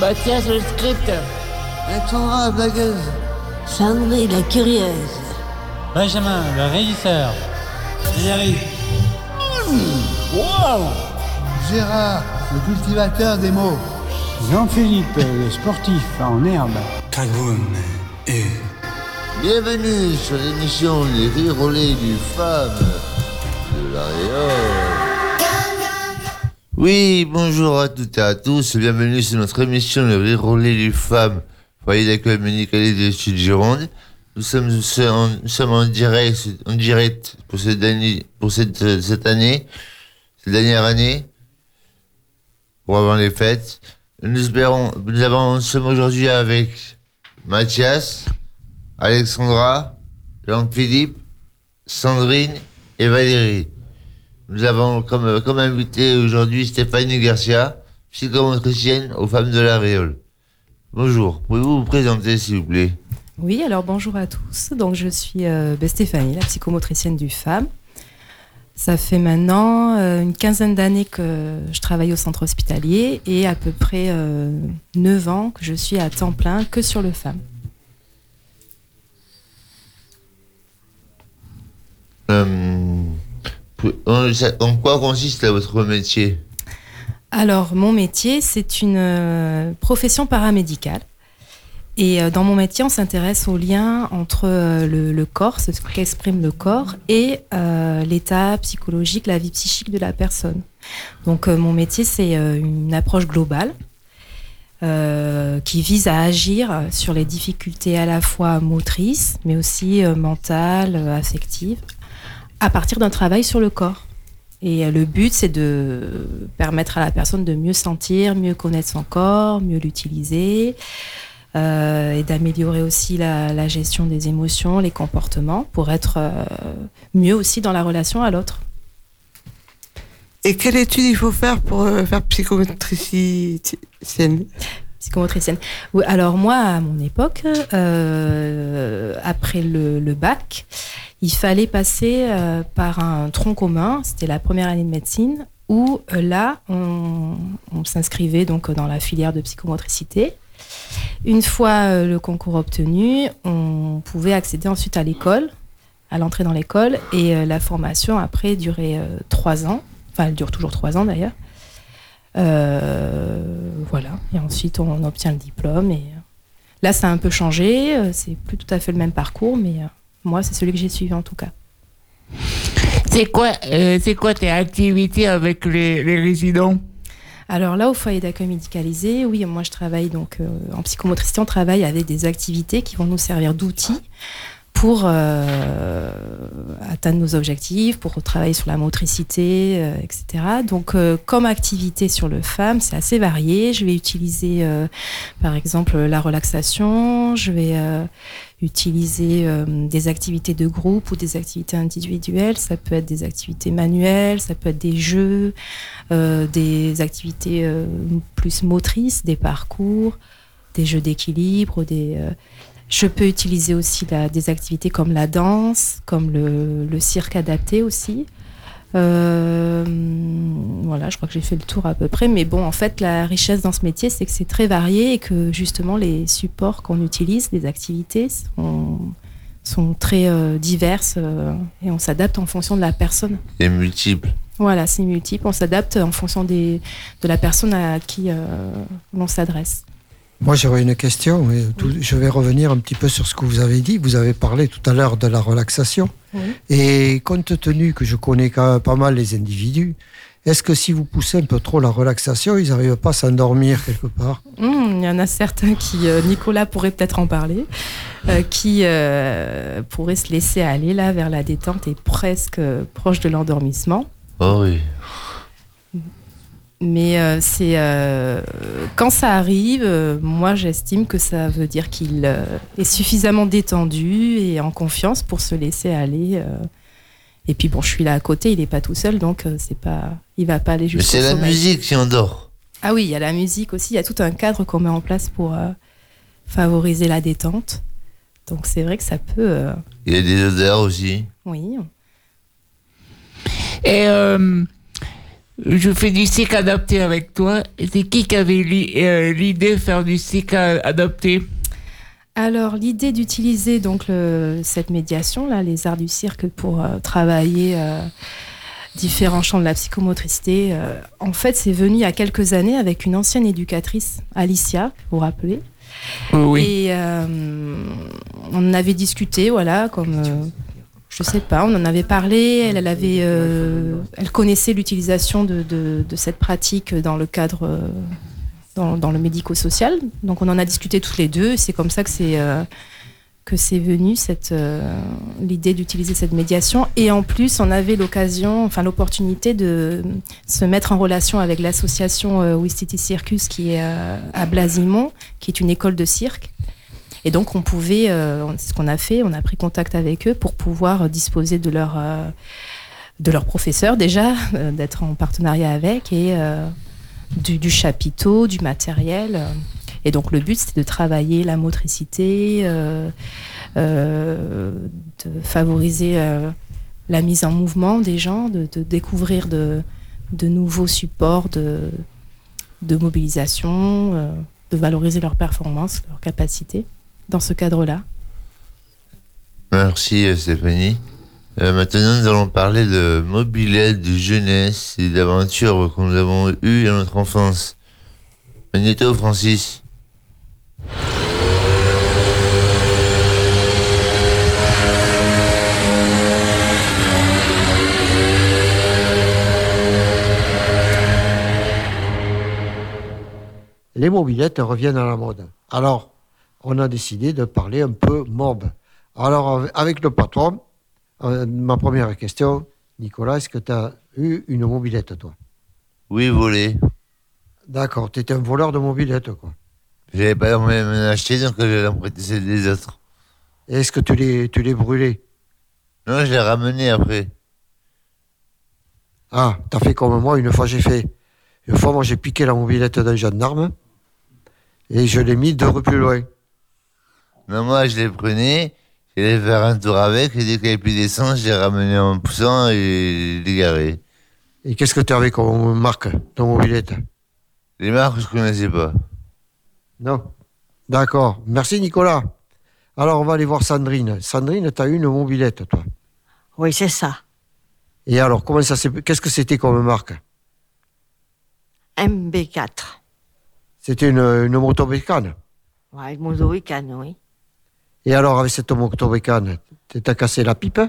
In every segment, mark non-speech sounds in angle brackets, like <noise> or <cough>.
Mathias le script. La blagueuse. Sandrine la curieuse. Benjamin, le régisseur. Thierry. Wow Gérard, le cultivateur des mots. Jean-Philippe, le sportif en herbe. Kagoun et Bienvenue sur l'émission Les Rirolets du Femme de la Réole. Oui, bonjour à toutes et à tous, bienvenue sur notre émission Les Rirolets du Femme, foyer d'accueil médicalisé de Sud Gironde. Nous sommes, en direct, en direct pour cette année, pour cette, cette année, cette dernière année, pour avant les fêtes. Nous nous avons, nous sommes aujourd'hui avec Mathias, Alexandra, Jean-Philippe, Sandrine et Valérie. Nous avons comme, comme invité aujourd'hui Stéphanie Garcia, psychomotricienne aux femmes de la Réole. Bonjour, pouvez-vous vous présenter s'il vous plaît? Oui, alors bonjour à tous. Donc je suis euh, ben, Stéphanie, la psychomotricienne du FAM. Ça fait maintenant euh, une quinzaine d'années que je travaille au centre hospitalier et à peu près euh, 9 ans que je suis à temps plein que sur le FAM. Euh, en quoi consiste votre métier? Alors mon métier, c'est une euh, profession paramédicale. Et euh, dans mon métier, on s'intéresse au lien entre euh, le, corps, ce qu'exprime le corps, et l'état psychologique, la vie psychique de la personne. Donc mon métier, c'est une approche globale qui vise à agir sur les difficultés à la fois motrices, mais aussi mentales, affectives, à partir d'un travail sur le corps. Et euh, le but, c'est de permettre à la personne de mieux sentir, mieux connaître son corps, mieux l'utiliser, euh, et d'améliorer aussi la, la gestion des émotions, les comportements, pour être euh, mieux aussi dans la relation à l'autre. Et quelle étude il faut faire pour euh, faire psychomotricienne Psychomotricienne. Oui, alors moi, à mon époque, après le, le bac, il fallait passer euh, par un tronc commun. C'était la première année de médecine où euh, là, on, on s'inscrivait donc dans la filière de psychomotricité. Une fois euh, le concours obtenu, on pouvait accéder ensuite à l'école, à l'entrée dans l'école, et la formation après durait trois ans. Enfin, elle dure toujours trois ans d'ailleurs. Voilà. Et ensuite, on obtient le diplôme. Et là, ça a un peu changé. C'est plus tout à fait le même parcours, mais moi, c'est celui que j'ai suivi en tout cas. C'est quoi, euh, c'est quoi tes activités avec les, les résidents? Alors là, au foyer d'accueil médicalisé, oui, moi je travaille donc euh, en psychomotricité, on travaille avec des activités qui vont nous servir d'outils pour euh, atteindre nos objectifs, pour travailler sur la motricité, euh, etc. Donc, euh, comme activité sur le FAM, c'est assez varié. Je vais utiliser, par exemple, la relaxation. Je vais utiliser euh, des activités de groupe ou des activités individuelles. Ça peut être des activités manuelles, ça peut être des jeux, euh, des activités euh, plus motrices, des parcours, des jeux d'équilibre, je peux utiliser aussi des activités comme la danse, comme le, cirque adapté aussi. Voilà, je crois que j'ai fait le tour à peu près. Mais bon, en fait, la richesse dans ce métier, c'est que c'est très varié et que justement, les supports qu'on utilise, les activités, sont, sont très euh, diverses euh, et on s'adapte en fonction de la personne. C'est multiple. Voilà, c'est multiple. On s'adapte en fonction des, de la personne à qui euh, l'on s'adresse. Moi, j'aurais une question. Je vais revenir un petit peu sur ce que vous avez dit. Vous avez parlé tout à l'heure de la relaxation. Oui. Et compte tenu que je connais quand même pas mal les individus, est-ce que si vous poussez un peu trop la relaxation, ils n'arrivent pas à s'endormir quelque part? Hum, Il y en a certains qui, euh, Nicolas pourrait peut-être en parler, euh, qui euh, pourraient se laisser aller là vers la détente et presque euh, proche de l'endormissement. Oh oui. Mais euh, c'est euh, quand ça arrive, euh, moi j'estime que ça veut dire qu'il euh, est suffisamment détendu et en confiance pour se laisser aller. Et puis bon, je suis là à côté, il n'est pas tout seul, donc euh, c'est pas, il va pas aller Mais jusqu'au c'est la sommeil. musique qui endort. Ah oui, il y a la musique aussi, il y a tout un cadre qu'on met en place pour euh, favoriser la détente. Donc c'est vrai que ça peut, euh, Il y a des odeurs aussi. oui. Et euh, je fais du cirque adapté avec toi. C'est qui qui avait li- l'idée de faire du a- adapté? Alors, l'idée d'utiliser donc le- cette médiation, là, les arts du cirque, pour euh, travailler euh, différents champs de la psychomotricité, euh, en fait, c'est venu il y a quelques années avec une ancienne éducatrice, Alicia, vous vous rappelez? Oui. Et on en avait discuté, voilà, comme. je sais pas, on en avait parlé, elle, elle avait, elle connaissait l'utilisation de, de- de cette pratique dans le cadre, dans, le médico-social. Donc on en a discuté tous les deux. C'est comme ça que c'est euh, venu euh, l'idée d'utiliser cette médiation. Et en plus, on avait l'occasion, enfin l'opportunité de se mettre en relation avec l'association euh, Wistiti Circus qui est euh, à Blasimont, qui est une école de cirque. Et donc, on pouvait, c'est ce qu'on a fait, on a pris contact avec eux pour pouvoir disposer de leur, de leur professeur déjà, d'être en partenariat avec, et du, chapiteau, du matériel. euh. Et donc, le but, c'était de travailler la motricité, euh, euh, de favoriser la mise en mouvement des gens, de, découvrir de, nouveaux supports de, de mobilisation, de valoriser leurs performances, leurs capacités dans ce cadre-là. Merci Stéphanie. Euh, maintenant, nous allons parler de mobilette, de jeunesse et d'aventures que nous avons eues dans notre enfance. Magnéto, Francis. Les mobilettes reviennent à la mode. Alors, on a décidé de parler un peu mob. Alors, av- avec le patron, euh, ma première question, Nicolas, est-ce que tu as eu une mobilette, toi? Oui, volé. D'accord, tu étais un voleur de mobilette, quoi. J'avais pas moyen de m'en acheter, donc en prêter celle des autres. Est-ce que tu les, tu les brûlais? Non, je l'ai ramené après. Ah, t'as fait comme moi, une fois j'ai fait. Une fois, moi, j'ai piqué la mobilette d'un gendarme et je l'ai mis deux rues plus loin. Non, moi, je les prenais, j'allais faire un tour avec, et dès qu'il n'y avait plus d'essence, les ramenais en poussant et les garais. Et qu'est-ce que tu avais comme marque, ton mobilette? Les marques, je connaissais pas. Non. D'accord. Merci, Nicolas. Alors, on va aller voir Sandrine. Sandrine, tu as eu une mobilette, toi? Oui, c'est ça. Et alors, comment ça s'est- qu'est-ce que c'était comme marque? MB4. C'était une, une moto bécane? Ouais, Mozoïcane, oui. Et alors, avec cette moto bécane, t'as cassé la pipe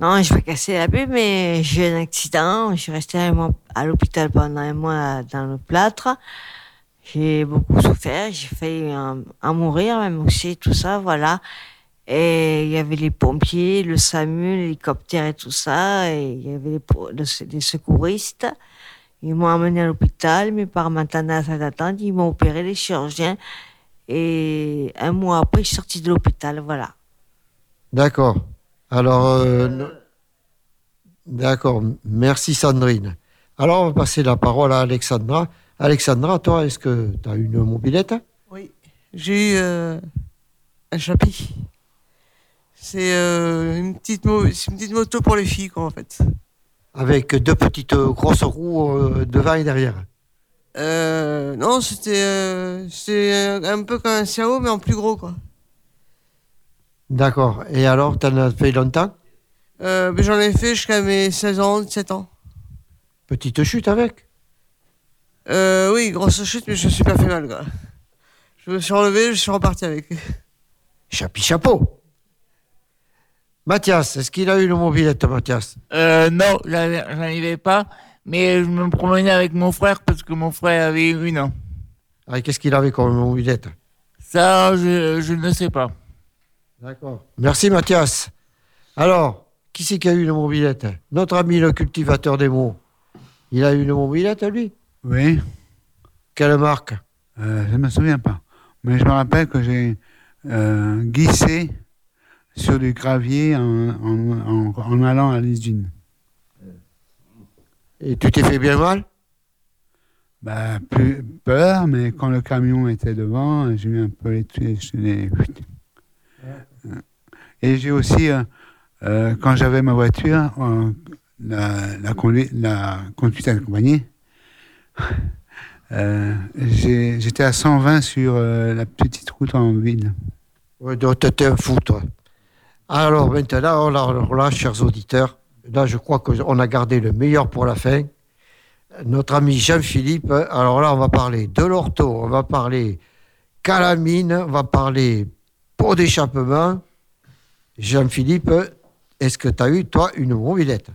Non, je vais casser la pub, mais j'ai eu un accident. Je suis restée un mois à l'hôpital pendant un mois dans le plâtre. J'ai beaucoup souffert. J'ai failli en, mourir, même aussi, tout ça, voilà. Et il y avait les pompiers, le SAMU, l'hélicoptère et tout ça. Et il y avait les, secouristes. Ils m'ont emmené à l'hôpital, mais par maintenant à ils m'ont opéré, les chirurgiens. Et un mois après, je suis sortie de l'hôpital, voilà. D'accord. Alors, euh, d'accord. Merci, Sandrine. Alors, on va passer la parole à Alexandra. Alexandra, toi, est-ce que tu as une mobilette? Oui, j'ai eu euh, un chapi. C'est euh, une, petite une petite moto pour les filles, quoi, en fait. Avec deux petites euh, grosses roues euh, devant et derrière. Euh, non, c'était euh, c'est un peu comme un Xiao, mais en plus gros, quoi. D'accord. Et alors, tu en as fait longtemps? Euh, J'en ai fait jusqu'à mes 16 ans, 17 ans. Petite chute avec? Euh, oui, grosse chute, mais je me suis pas fait mal, quoi. Je me suis relevé, je suis reparti avec. Chapi chapeau. Mathias, est-ce qu'il a eu une mobilette, Mathias? Euh, non, j'en j'en avais pas, mais je me promenais avec mon frère parce que mon frère avait une. Ah, et Qu'est-ce qu'il avait comme mobilette Ça, je, je ne sais pas. D'accord. Merci, Mathias. Alors, qui c'est qui a eu une mobilette Notre ami le cultivateur des mots. Il a eu une mobilette, lui? Oui, Quelle marque? Euh, je ne me souviens pas. Mais je me rappelle que j'ai euh, glissé sur du gravier en, en- en- en allant à l'usine. Et tu t'es fait bien mal? Bah, plus peur, mais quand le camion était devant, j'ai eu un peu les... les- Et j'ai aussi, euh, euh, quand j'avais ma voiture, euh, la, la, conduite, la conduite accompagnée, j'étais à 120 sur la petite route en ville. Ouais, donc t'étais un fou, toi. Alors maintenant, là, chers auditeurs, là, je crois qu'on a gardé le meilleur pour la fin. Notre ami Jean-Philippe, alors là, on va parler de l'ortho, on va parler calamine, on va parler pot d'échappement. Jean-Philippe, est-ce que tu as eu, toi, une mobilette?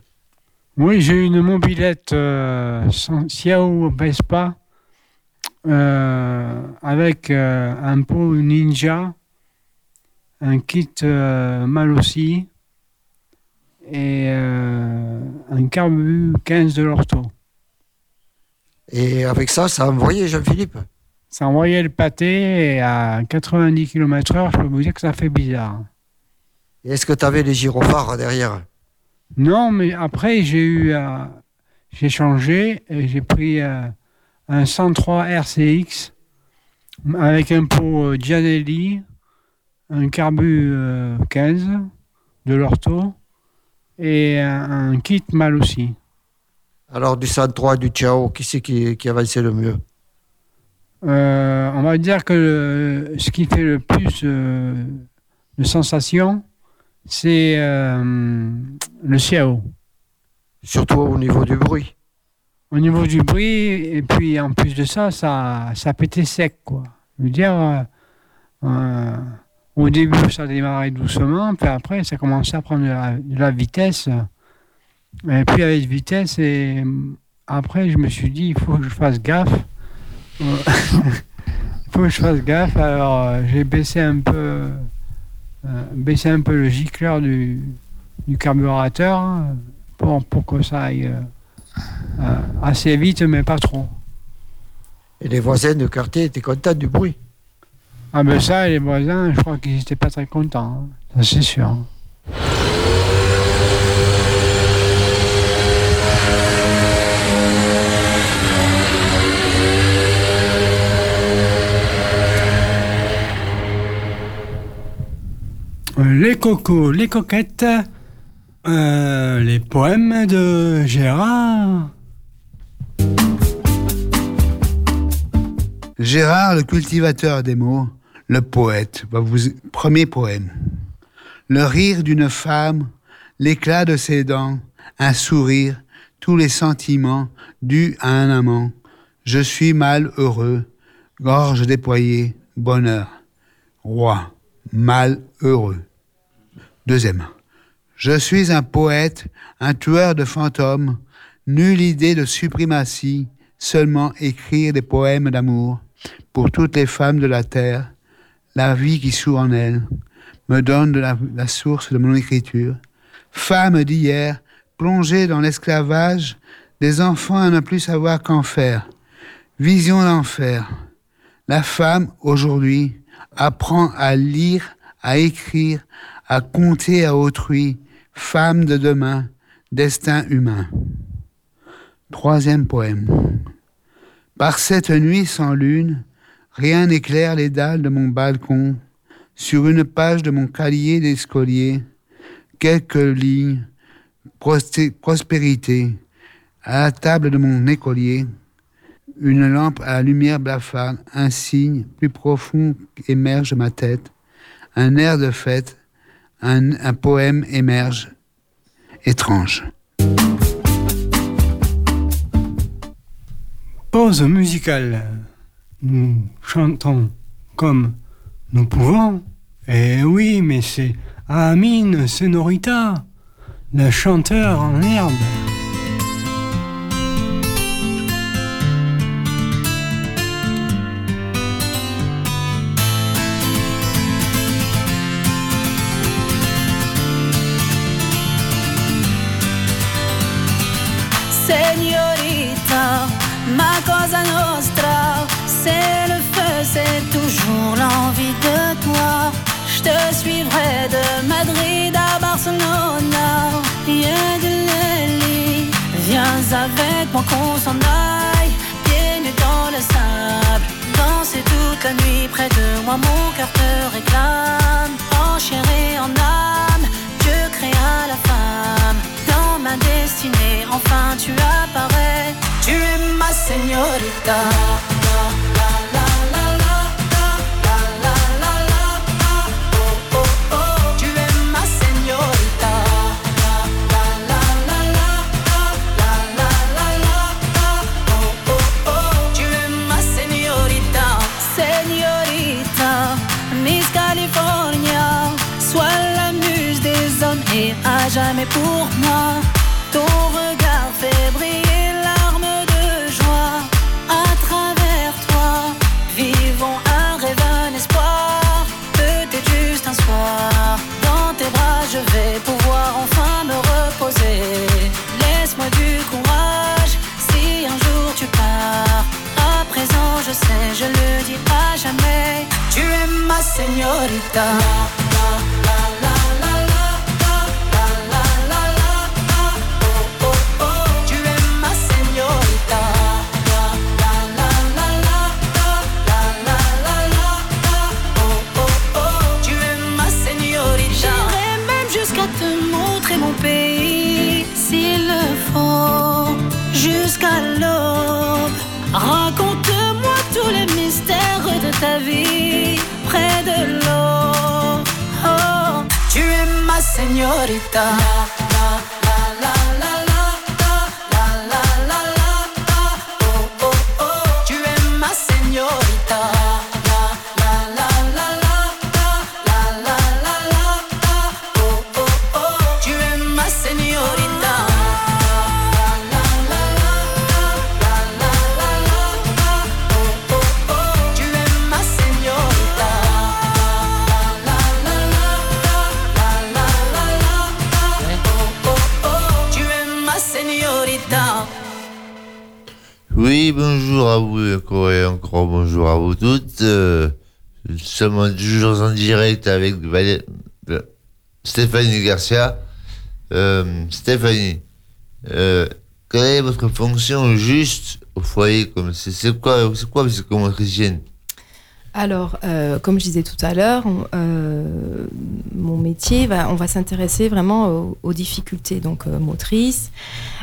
Oui, j'ai eu une mobilette euh, Xiao Vespa euh, avec euh, un pot Ninja, un kit euh, Malossi et euh, un carbu 15 de l'ortho. Et avec ça, ça a envoyé Jean-Philippe? Ça envoyait le pâté et à 90 km/h, je peux vous dire que ça fait bizarre. Est-ce que tu avais les gyrophares derrière? Non, mais après, j'ai eu. euh, j'ai changé et j'ai pris euh, un 103 RCX avec un pot Gianelli, un carbu euh, 15 de l'ortho et un, un kit mal aussi. Alors, du 103 du Chao, qui c'est qui, qui avançait le mieux? Euh, on va dire que le- ce qui fait le plus euh, de sensations, c'est euh, le Xiao. Surtout au niveau du bruit. Au niveau du bruit, et puis en plus de ça, ça, ça pétait sec, quoi. Je veux dire, au début, ça démarrait doucement, puis après, ça commençait à prendre de la, vitesse. Et puis avec vitesse, et euh, après, je me suis dit, il faut que je fasse gaffe. <laughs> Il faut que je fasse gaffe. Alors, euh, j'ai baissé un peu, euh, baissé un peu le gicleur du, du carburateur hein, pour, que ça aille euh, assez vite, mais pas trop. Et les voisins de quartier étaient contents du bruit. Ah ben ça, les voisins, je crois qu'ils n'étaient pas très contents, hein. ça c'est sûr. Les cocos, les coquettes, euh, les poèmes de Gérard. Gérard, le cultivateur des mots, le poète, va vous premier poème. Le rire d'une femme, l'éclat de ses dents, un sourire, tous les sentiments dus à un amant. Je suis mal heureux, gorge déployée, bonheur. Roi, mal heureux. Deuxième. Je suis un poète, un tueur de fantômes, nulle idée de suprématie, seulement écrire des poèmes d'amour pour toutes les femmes de la terre, la vie qui sourd en elles, me donne la, la source de mon écriture. Femme d'hier, plongée dans l'esclavage, des enfants à ne plus savoir qu'en faire. Vision d'enfer. La femme, aujourd'hui, apprend à lire, à écrire, à compter à autrui, femme de demain, destin humain. Troisième poème. Par cette nuit sans lune, rien n'éclaire les dalles de mon balcon. Sur une page de mon cahier d'escolier, quelques lignes, prospérité. À la table de mon écolier, une lampe à lumière blafarde, un signe plus profond émerge de ma tête, un air de fête, un, un poème émerge, étrange. Pause musicale. Nous chantons comme nous pouvons. Eh oui, mais c'est Amine Senorita, le chanteur en herbe. De Madrid à Barcelona, yeah, de. Viens avec moi qu'on s'en aille, pieds nus dans le sable. Danser toute la nuit près de moi, mon cœur te réclame. En chair et en âme, Dieu créa la femme dans ma destinée. enfin tu apparais. Tu es ma señorita. La, la, la, pour moi. Ton regard fait briller l'arme de joie. À travers toi, vivons un rêve, un espoir. Peut-être juste un soir. Dans tes bras, je vais pouvoir enfin me reposer. Laisse-moi du courage si un jour tu pars. À présent, je sais, je le dis à jamais. Tu es ma señorita. Bonjour à vous toutes. Euh, nous sommes toujours en direct avec euh, Stéphanie Garcia. Euh, Stéphanie, quelle est votre fonction juste au foyer comme c'est c'est quoi c'est quoi psychomotricienne Alors, euh, comme je disais tout à l'heure, on- mon métier, on va s'intéresser vraiment aux, aux difficultés donc euh, motrices,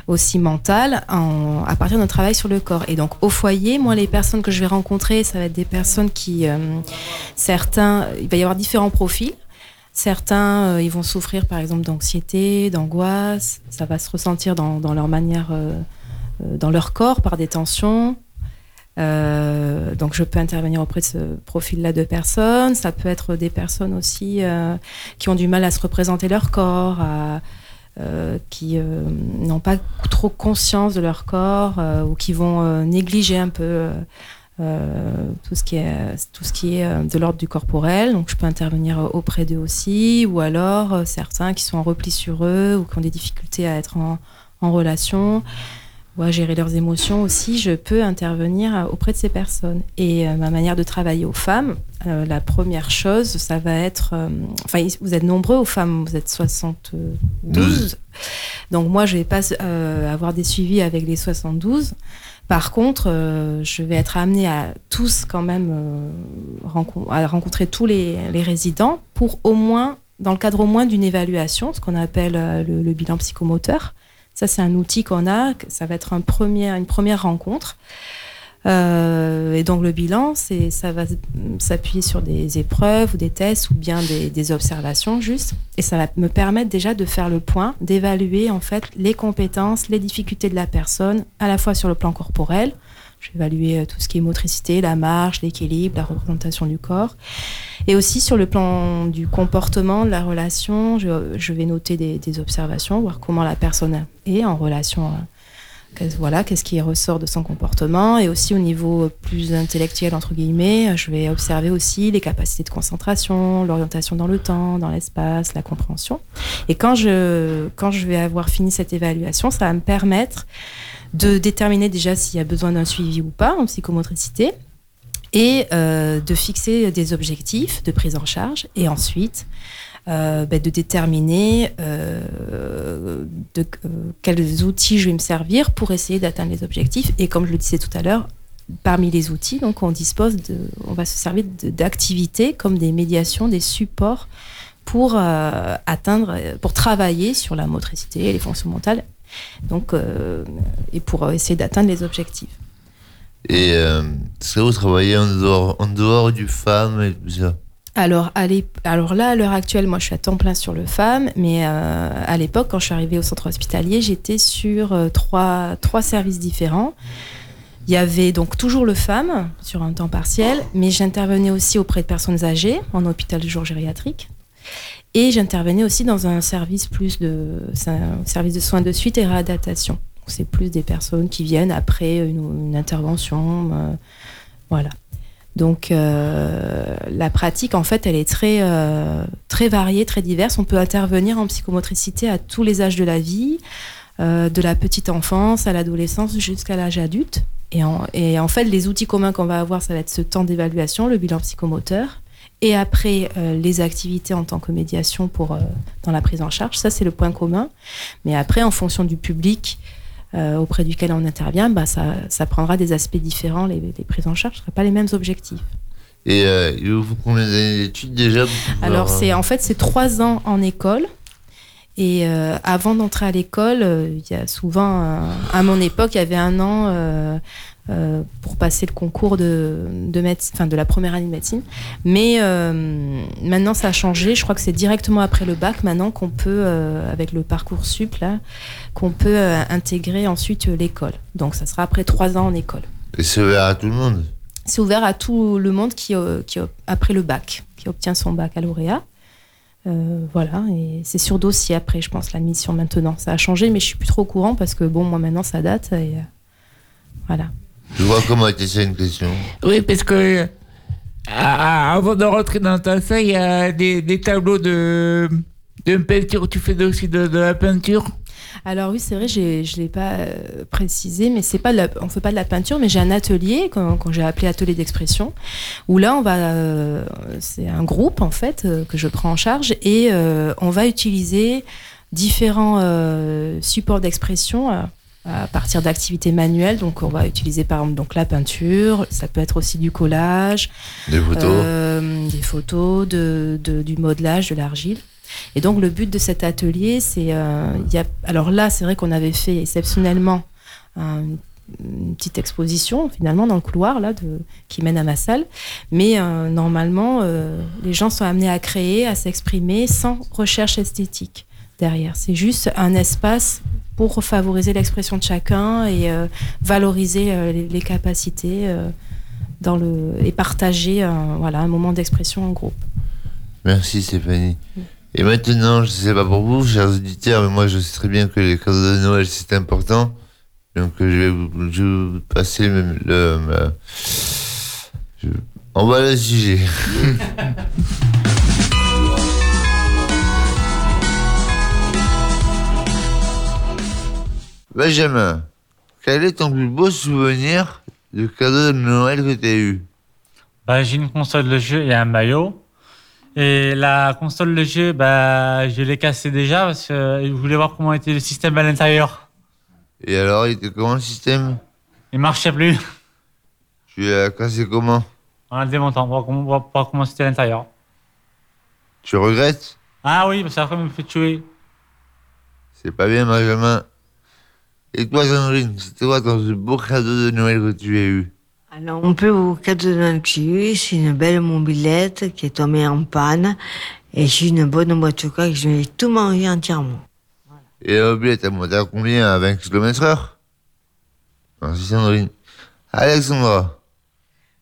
aussi mentales, en- à partir d'un travail sur le corps. Et donc, au foyer, moi, les personnes que je vais rencontrer, ça va être des personnes qui, euh, certains, il va y avoir différents profils. Certains, euh, ils vont souffrir par exemple d'anxiété, d'angoisse. Ça va se ressentir dans, dans leur manière, euh, dans leur corps par des tensions. Donc je peux intervenir auprès de ce profil-là de personnes. Ça peut être des personnes aussi qui ont du mal à se représenter leur corps, à, euh, qui euh, n'ont pas trop conscience de leur corps euh, ou qui vont négliger un peu tout ce qui est, tout ce qui est de l'ordre du corporel. Donc je peux intervenir auprès d'eux aussi, ou alors certains qui sont en repli sur eux ou qui ont des difficultés à être en relation ou à gérer leurs émotions aussi, je peux intervenir euh, auprès de ces personnes. Et euh, ma manière de travailler aux femmes, euh, la première chose, ça va être... euh, Enfin, vous êtes nombreux aux femmes, vous êtes 72. Donc moi, je vais pas avoir des suivis avec les 72. Par contre, je vais être amenée à tous quand même à rencontrer tous les, les résidents pour au moins, dans le cadre au moins d'une évaluation, ce qu'on appelle le, le bilan psychomoteur. Ça, c'est un outil qu'on a. Ça va être une première rencontre. Euh, et donc le bilan, c'est, ça va s'appuyer sur des épreuves ou des tests ou bien des, des observations juste. Et ça va me permettre déjà de faire le point, d'évaluer en fait les compétences, les difficultés de la personne, à la fois sur le plan corporel. Je vais évaluer euh, tout ce qui est motricité, la marche, l'équilibre, la représentation du corps. Et aussi sur le plan du comportement, de la relation, je, vais noter des, des observations, voir comment la personne est en relation. euh, voilà, qu'est-ce qui ressort de son comportement et aussi au niveau plus intellectuel entre guillemets, je vais observer aussi les capacités de concentration, l'orientation dans le temps, dans l'espace, la compréhension. Et quand je quand je vais avoir fini cette évaluation, ça va me permettre de déterminer déjà s'il y a besoin d'un suivi ou pas en psychomotricité et euh, de fixer des objectifs de prise en charge et ensuite euh, ben, de déterminer euh, de quels outils je vais me servir pour essayer d'atteindre les objectifs. Et comme je le disais tout à l'heure, parmi les outils, donc on dispose on va se servir d'activités comme des médiations, des supports pour atteindre, pour travailler sur la motricité et les fonctions mentales Donc, euh, et pour essayer d'atteindre les objectifs. Et euh, est-ce que vous travaillez en dehors, en dehors du FAM et tout ça? Alors, à alors là, à l'heure actuelle, moi, je suis à temps plein sur le FAM, mais euh, à l'époque, quand je suis arrivée au centre hospitalier, j'étais sur euh, trois, trois services différents. Il y avait donc toujours le FAM sur un temps partiel, mais j'intervenais aussi auprès de personnes âgées en hôpital de jour gériatrique. Et j'intervenais aussi dans un service plus de service de soins de suite et réadaptation. C'est plus des personnes qui viennent après une, intervention, euh, voilà. Donc euh, la pratique, en fait, elle est très, euh, très variée, très diverse. On peut intervenir en psychomotricité à tous les âges de la vie, de la petite enfance à l'adolescence jusqu'à l'âge adulte. Et en, et en fait, les outils communs qu'on va avoir, ça va être ce temps d'évaluation, le bilan psychomoteur, et après euh, les activités en tant que médiation pour, euh, dans la prise en charge. Ça, c'est le point commun. Mais après, en fonction du public euh, auprès duquel on intervient, bah, ça, ça prendra des aspects différents. Les, les prises en charge ne seraient pas les mêmes objectifs. Et il vous faut combien d'années d'études déjà pouvoir, Alors, c'est en fait, c'est trois ans en école. Et avant d'entrer à l'école, il y a souvent, à mon époque, il y avait un an euh, pour passer le concours de, de, médecine, enfin, de la première année de médecine. Mais euh, maintenant, ça a changé. Je crois que c'est directement après le bac, maintenant, qu'on peut, euh, avec le parcours sup, là, qu'on peut intégrer ensuite l'école. Donc, ça sera après trois ans en école. Et c'est ouvert à tout le monde? C'est ouvert à tout le monde qui, qui après le bac, qui obtient son baccalauréat. Euh, voilà, et c'est sur dossier après, je pense, l'admission maintenant. Ça a changé, mais je suis plus trop au courant parce que bon, moi maintenant ça date. Et, euh, voilà. Je vois comment était ça une question. Oui, parce que à- à- avant de rentrer dans ta salle, il y a des, des tableaux de, de peinture. Tu fais aussi de, de la peinture? Alors oui, c'est vrai, je ne l'ai pas euh, précisé, mais c'est pas la- on ne fait pas de la peinture, mais j'ai un atelier, quand, quand j'ai appelé atelier d'expression, où là, on va, euh, c'est un groupe en fait euh, que je prends en charge, et euh, on va utiliser différents euh, supports d'expression. À partir d'activités manuelles, donc on va utiliser par exemple donc la peinture, ça peut être aussi du collage, Des photos. euh, des photos, de, de- du modelage, de l'argile. Et donc le but de cet atelier, c'est, euh, il y a, alors là, c'est vrai qu'on avait fait exceptionnellement un- une petite exposition finalement dans le couloir là de, qui mène à ma salle, mais euh, normalement, euh, les gens sont amenés à créer, à s'exprimer sans recherche esthétique derrière. C'est juste un espace pour favoriser l'expression de chacun et euh, valoriser euh, les, les capacités euh, dans le, et partager un, voilà, un moment d'expression en groupe. Merci Stéphanie. Et maintenant, je sais pas pour vous, chers auditeurs, mais moi je sais très bien que les cadeaux de Noël c'est important. Donc je vais vous, je vais vous passer le. le, le- je- on va le sujet. <laughs> Benjamin, quel est ton plus beau souvenir de cadeau de Noël que tu as eu? Bah, j'ai une console de jeu et un maillot. Et la console de jeu, bah, je l'ai cassée déjà parce que je voulais voir comment était le système à l'intérieur. Et alors, il était comment le système? Il marchait plus. Tu l'as cassé comment? En le démontant, comment, pour voir comment c'était à l'intérieur. Tu regrettes? Ah oui, parce qu'après, il me fait tuer. C'est pas bien, Benjamin. Et toi, Sandrine, c'était quoi ton beau cadeau de Noël que tu as eu? Alors, mon plus beau cadeau de Noël que j'ai eu, c'est une belle mobilette qui est tombée en panne. Et j'ai une bonne voiture que je vais tout manger entièrement. Et la mobilette, t'as monté à combien À 20 km heure? Merci, Sandrine. Alexandra,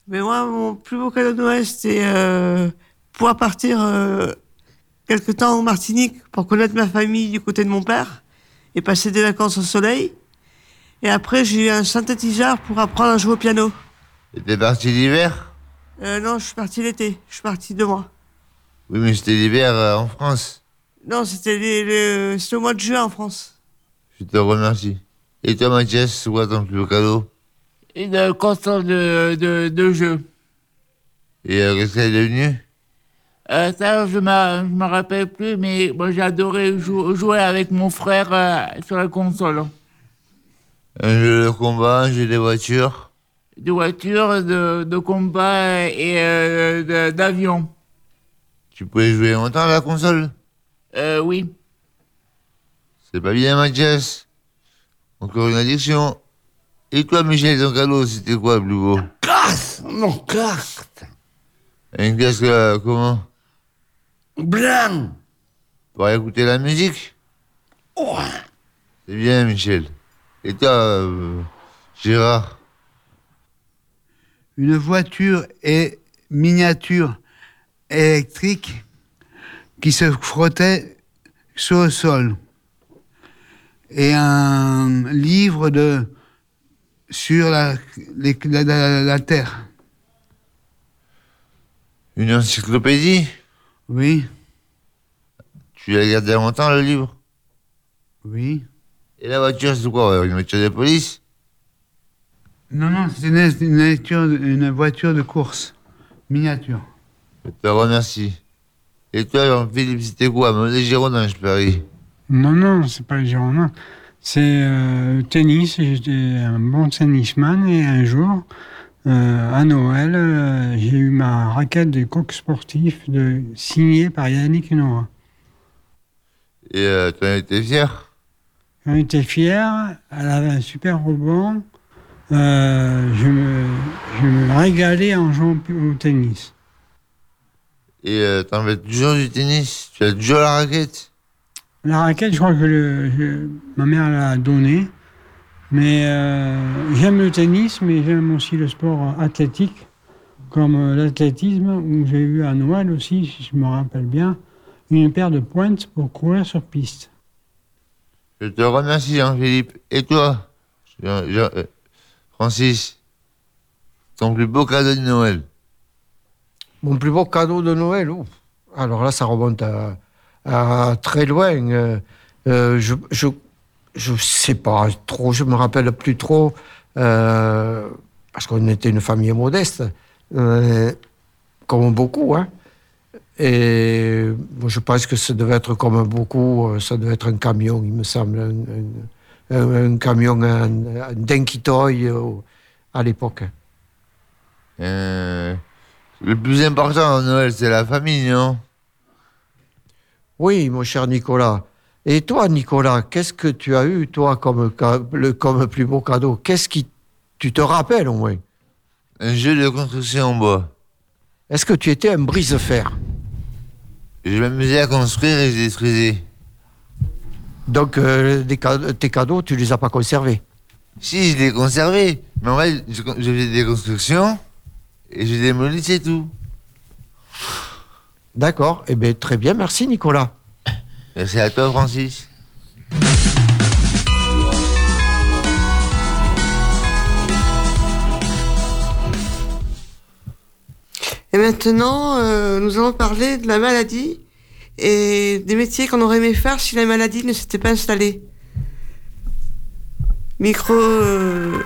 Mais moi, mon plus beau cadeau de Noël, c'était euh, pouvoir partir euh, quelque temps en Martinique pour connaître ma famille du côté de mon père et passer des vacances au soleil. Et après, j'ai eu un synthétiseur pour apprendre à jouer au piano. et t'es parti l'hiver? Euh, non, je suis parti l'été. Je suis parti deux mois. Oui, mais c'était l'hiver euh, en France. Non, c'était les- les- c'était au mois de juin en France. Je te remercie. Et toi, Mathias, c'est quoi ton plus beau cadeau? Une console de, de, de jeu. Et euh, qu'est-ce qu'elle est devenue? Euh, ça, je ne me rappelle plus, mais moi, j'ai adoré jou- jouer avec mon frère euh, sur la console. Un jeu de combat, un jeu de voiture? De voiture, de, de combat et euh, d'avion. Tu pouvais jouer longtemps à la console? Euh, oui. C'est pas bien, Mathias Encore une addiction. Et toi, Michel, ton cadeau, c'était quoi, le plus beau? Casse Mon casque Un casque, comment? Blanc Pour écouter la musique Ouais C'est bien, Michel. Et toi, euh, Gérard Une voiture est miniature électrique qui se frottait sur le sol. Et un livre de sur la, les- la- la- la terre. Une encyclopédie Oui, Tu l'as gardé longtemps, le livre? Oui. Et la voiture, c'est quoi Une voiture de police? Non, non, c'est une, une lecture- une voiture de course miniature. Je te remercie. Et toi, Jean-Philippe, c'était quoi? Mauvais Girondin, je parie. Non, non, c'est pas le Girondin. C'est euh, tennis. J'étais un bon tennisman et un jour, euh, à Noël, euh, j'ai eu ma raquette de coq sportif de, signée par Yannick Noah. Et euh, t'en étais fier? J'en étais fier. Elle avait un super. Euh, je, me, je me régalais en jouant au tennis. Et euh, t'en fais toujours du tennis? Tu as toujours la raquette? La raquette, je crois que le- je- ma mère l'a donnée. Mais euh, j'aime le tennis, mais j'aime aussi le sport athlétique, comme euh, l'athlétisme, où j'ai eu à Noël aussi, si je me rappelle bien, une paire de pointes pour courir sur piste. Je te remercie, Jean-Philippe. Et toi, Jean- Jean- euh, Francis Ton plus beau cadeau de Noël? Mon plus beau cadeau de Noël, ouf. alors là, ça remonte à, à très loin. euh, je, je, je sais pas trop, je me rappelle plus trop, euh, parce qu'on était une famille modeste, euh, comme beaucoup. Hein. Et moi, je pense que ça devait être comme beaucoup, euh, ça devait être un camion, il me semble, un, un- un- un camion, un, un à l'époque. Euh, Le plus important à Noël, c'est la famille, non? Oui, mon cher Nicolas. Et toi, Nicolas, qu'est-ce que tu as eu, toi, comme, ca- le, comme plus beau cadeau? Qu'est-ce qui. Tu te rappelles, au moins? Un jeu de construction en bois. Est-ce que tu étais un brise-fer? Je m'amusais à construire et je détruisais. Donc, euh, des tes cadeaux, tu les as pas conservés? Si, je les conservais. Mais en fait, je, je faisais des constructions et je démolissais tout. D'accord. Eh bien, très bien. Merci, Nicolas. Merci à toi, Francis. Et maintenant, euh, nous allons parler de la maladie et des métiers qu'on aurait aimé faire si la maladie ne s'était pas installée. Micro. euh,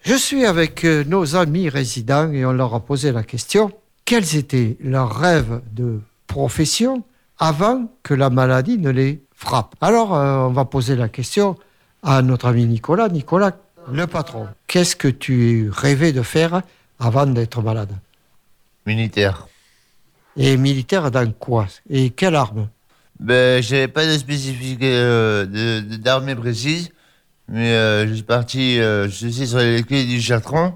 Je suis avec euh, nos amis résidents et on leur a posé la question quels étaient leurs rêves de profession avant que la maladie ne les frappe. Alors, euh, on va poser la question à notre ami Nicolas. Nicolas, le patron, qu'est-ce que tu rêvais de faire avant d'être malade? Militaire. Et militaire dans quoi? Et quelle arme? Ben, j'avais pas de spécifique euh, d'armée précise, mais euh, je suis parti, je suis sur les clés du Chartron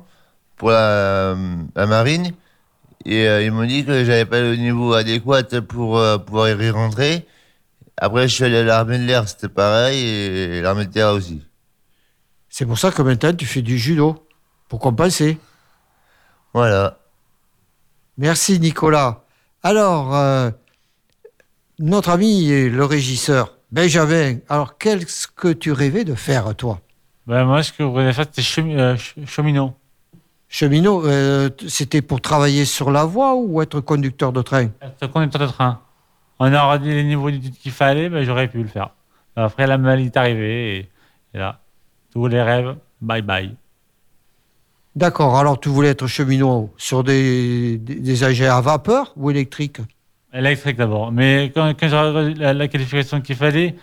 pour la, la marine, et euh, ils m'ont dit que j'avais pas le niveau adéquat pour euh, pouvoir y rentrer. Après, je suis allé à l'armée de l'air, c'était pareil, et l'armée de terre aussi. C'est pour ça que maintenant tu fais du judo, pour compenser. Voilà. Merci Nicolas. Alors, euh, notre ami le régisseur, Benjamin, alors qu'est-ce que tu rêvais de faire, toi? Ben, moi, ce que je voulais faire, c'était chemi- euh, ch- cheminot. Cheminot, euh, c'était pour travailler sur la voie ou être conducteur de train? Être conducteur de train. On a dit les niveaux d'études qu'il fallait, ben, j'aurais pu le faire. Après, la maladie est arrivée, et, et là, tous les rêves, bye bye. D'accord, alors tu voulais être cheminot sur des, des, des engins à vapeur ou électriques Électrique d'abord. Mais quand, quand j'aurais la, la qualification qu'il fallait,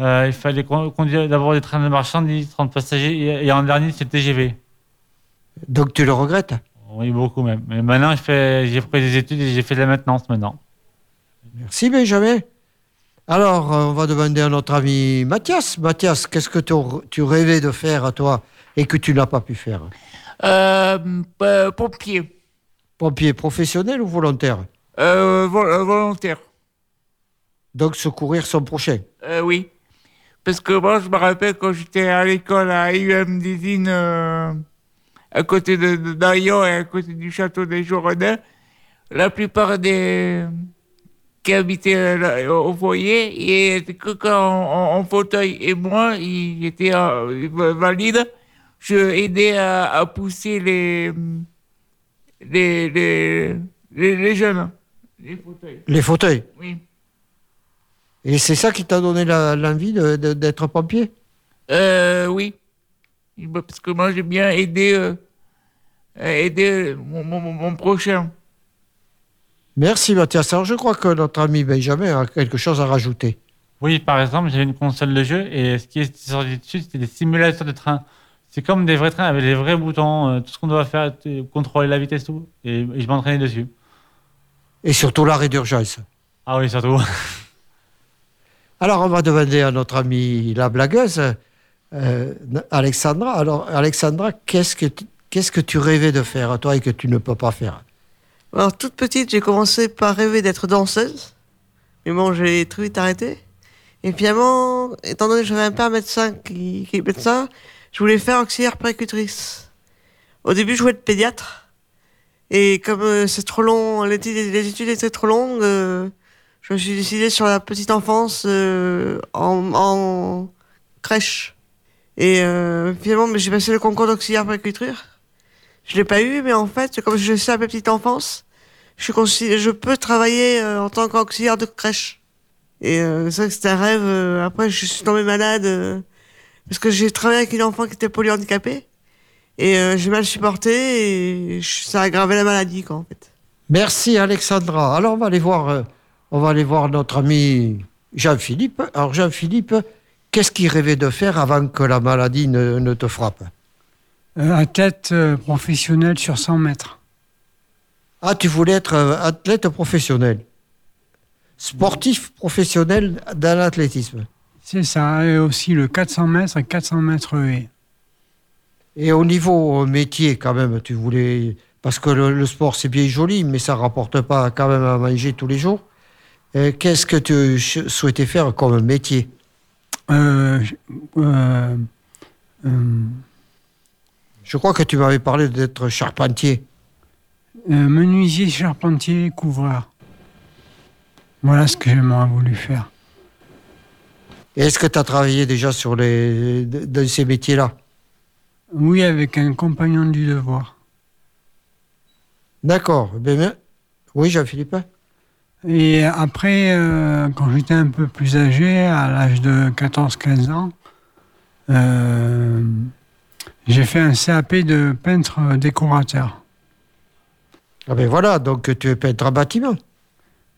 euh, il fallait con- conduire d'abord des trains de marchandises, 30 passagers, et, et en dernier, c'est le TGV. Donc tu le regrettes Oui, beaucoup même. Mais maintenant, j'ai pris des études et j'ai fait de la maintenance maintenant. Merci Benjamin. Alors, euh, on va demander à notre ami Mathias. Mathias, qu'est-ce que tu, rêvais de faire à toi et que tu n'as pas pu faire Euh, euh, pompier. Pompier professionnel ou volontaire Euh, vol- euh, volontaire. Donc secourir son prochain. Euh, oui. Parce que moi, je me rappelle quand j'étais à l'école à IUM euh, à côté de, de et à côté du château des Jouronins, la plupart des qui habitaient euh, là, au foyer, et étaient que quand en, fauteuil. Et moi, il était euh, valide. Je aidais à, à pousser les, les, les, les, les jeunes. Les fauteuils. Les fauteuils. Oui. Et c'est ça qui t'a donné l'envie d'être pompier? Euh, oui. Parce que moi, j'ai bien aidé, euh, euh, mon, mon- mon- mon prochain. Merci Mathias. Alors je crois que notre ami Benjamin a quelque chose à rajouter. Oui, par exemple, j'ai une console de jeu et ce qui est sorti dessus, c'était des simulateurs de train. C'est comme des vrais trains avec les vrais boutons, euh, tout ce qu'on doit faire, contrôler la vitesse, tout. Et, et je m'entraînais dessus. Et surtout l'arrêt d'urgence. Ah oui, surtout. Alors on va demander à notre amie la blagueuse, euh, Alexandra. Alors Alexandra, qu'est-ce que, qu'est-ce que tu rêvais de faire toi et que tu ne peux pas faire? Alors, toute petite, j'ai commencé par rêver d'être danseuse. Mais bon, j'ai très vite arrêté. Et finalement, étant donné que j'avais un père médecin qui, est médecin, je voulais faire auxiliaire précutrice. Au début, je voulais être pédiatre. Et comme euh, c'est trop long, les, études- étaient trop longues, euh, je me suis décidé sur la petite enfance en, en crèche. Et euh, finalement, j'ai passé le concours d'auxiliaire précutrice. Je l'ai pas eu, mais en fait, comme je sais à ma petite enfance, je, peux travailler euh, en tant qu'auxiliaire de crèche. Et euh, c'est vrai que c'était un rêve. euh, après, je suis tombée malade parce que j'ai travaillé avec une enfant qui était polyhandicapée. Et j'ai mal supporté et ça a aggravé la maladie, quoi, en fait. Merci Alexandra. Alors on va aller voir, on va aller voir notre ami Jean-Philippe. Alors Jean-Philippe, qu'est-ce qu'il rêvait de faire avant que la maladie ne, ne te frappe Euh, athlète euh, professionnel sur 100 mètres. Ah, tu voulais être euh, athlète professionnel, sportif professionnel dans l'athlétisme. C'est ça, et aussi le 400 mètres et 400 mètres haies. Et au niveau euh, métier, quand même, tu voulais. Parce que le, le sport, c'est bien joli, mais ça rapporte pas quand même à manger tous les jours. Euh, Qu'est-ce que tu souhaitais faire comme métier? Euh, je- euh, euh, Je crois que tu m'avais parlé d'être charpentier. menuisier, charpentier, couvreur. Voilà ce que j'aimerais voulu faire. Est-ce que tu as travaillé déjà sur les, de, de ces métiers-là? Oui, avec un compagnon du devoir. D'accord. Ben, ben- oui, Jean-Philippe Et après, euh, quand j'étais un peu plus âgé, à l'âge de 14-15 ans, euh, j'ai fait un CAP de peintre décorateur. Ah ben voilà, donc tu es peintre en bâtiment.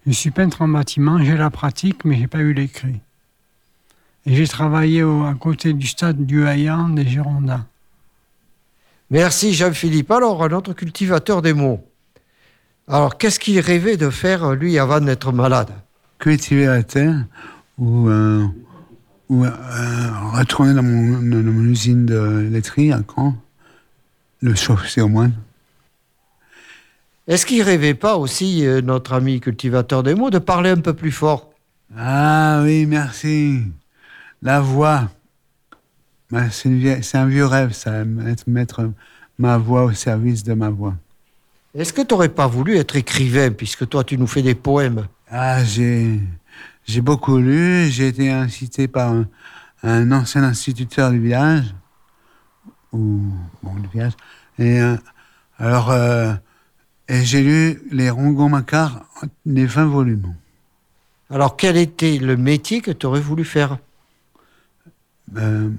Je suis peintre en bâtiment, j'ai la pratique, mais j'ai pas eu l'écrit. Et j'ai travaillé au- à côté du stade du Hayan des Girondins. Merci Jean-Philippe. Alors, un autre cultivateur des mots. Alors, qu'est-ce qu'il rêvait de faire, lui, avant d'être malade? Cultiver la terre ou, euh, ou euh, retourner dans mon, dans mon usine de laiterie à Caen, le chauffer au moins. Est-ce qu'il rêvait pas aussi, euh, notre ami cultivateur des mots, de parler un peu plus fort? Ah oui, merci. La voix. Ben, C'est un vieux rêve, ça, mettre ma voix au service de ma voix. Est-ce que tu n'aurais pas voulu être écrivain, puisque toi, tu nous fais des poèmes? Ah, j'ai, j'ai beaucoup lu. J'ai été incité par un, un ancien instituteur du village. Ou, bon, du village. Et, euh, alors, euh, et j'ai lu les Rongon-Macquart, les 20 volumes. Alors, quel était le métier que tu aurais voulu faire? Euh,